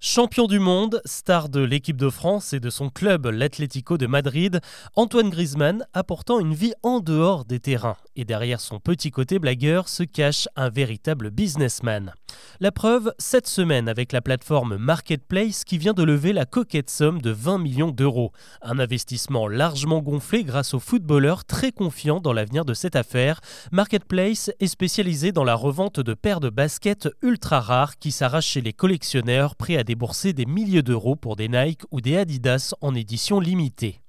Champion du monde, star de l'équipe de France et de son club l'Atlético de Madrid, Antoine Griezmann a pourtant une vie en dehors des terrains. Et derrière son petit côté blagueur se cache un véritable businessman. La preuve, cette semaine avec la plateforme Marketplace qui vient de lever la coquette somme de 20 millions d'euros. Un investissement largement gonflé grâce aux footballeurs très confiants dans l'avenir de cette affaire. Marketplace est spécialisé dans la revente de paires de baskets ultra rares qui s'arrachent chez les collectionneurs prêts à débourser des milliers d'euros pour des Nike ou des Adidas en édition limitée.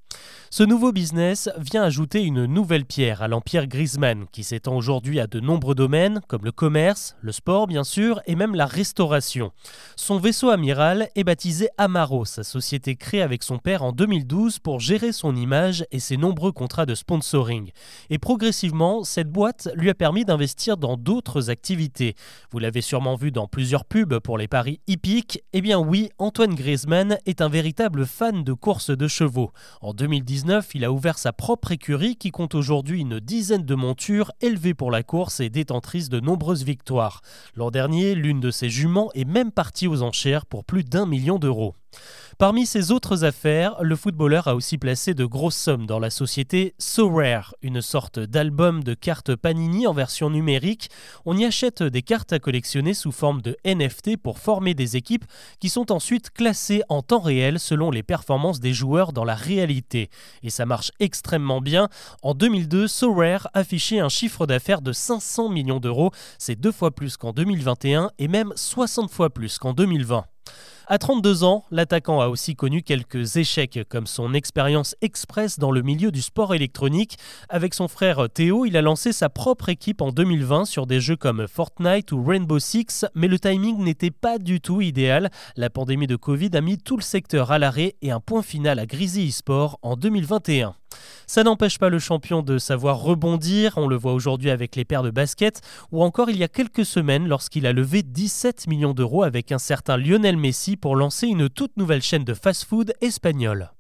Ce nouveau business vient ajouter une nouvelle pierre à l'empire Griezmann, qui s'étend aujourd'hui à de nombreux domaines, comme le commerce, le sport bien sûr, et même la restauration. Son vaisseau amiral est baptisé Amaro, sa société créée avec son père en 2012 pour gérer son image et ses nombreux contrats de sponsoring. Et progressivement, cette boîte lui a permis d'investir dans d'autres activités. Vous l'avez sûrement vu dans plusieurs pubs pour les paris hippiques. Eh bien oui, Antoine Griezmann est un véritable fan de courses de chevaux. En 2010, il a ouvert sa propre écurie qui compte aujourd'hui une dizaine de montures élevées pour la course et détentrices de nombreuses victoires. L'an dernier, l'une de ses juments est même partie aux enchères pour plus d'un million d'euros. Parmi ses autres affaires, le footballeur a aussi placé de grosses sommes dans la société So Rare, une sorte d'album de cartes Panini en version numérique. On y achète des cartes à collectionner sous forme de NFT pour former des équipes qui sont ensuite classées en temps réel selon les performances des joueurs dans la réalité. Et ça marche extrêmement bien. En 2002, So Rare affichait un chiffre d'affaires de 500 millions d'euros. C'est deux fois plus qu'en 2021 et même 60 fois plus qu'en 2020. À 32 ans, l'attaquant a aussi connu quelques échecs, comme son expérience express dans le milieu du sport électronique. Avec son frère Théo, il a lancé sa propre équipe en 2020 sur des jeux comme Fortnite ou Rainbow Six, mais le timing n'était pas du tout idéal. La pandémie de Covid a mis tout le secteur à l'arrêt et un point final à Grizzly eSport en 2021. Ça n'empêche pas le champion de savoir rebondir, on le voit aujourd'hui avec les paires de basket, ou encore il y a quelques semaines lorsqu'il a levé 17 millions d'euros avec un certain Lionel Messi pour lancer une toute nouvelle chaîne de fast-food espagnole.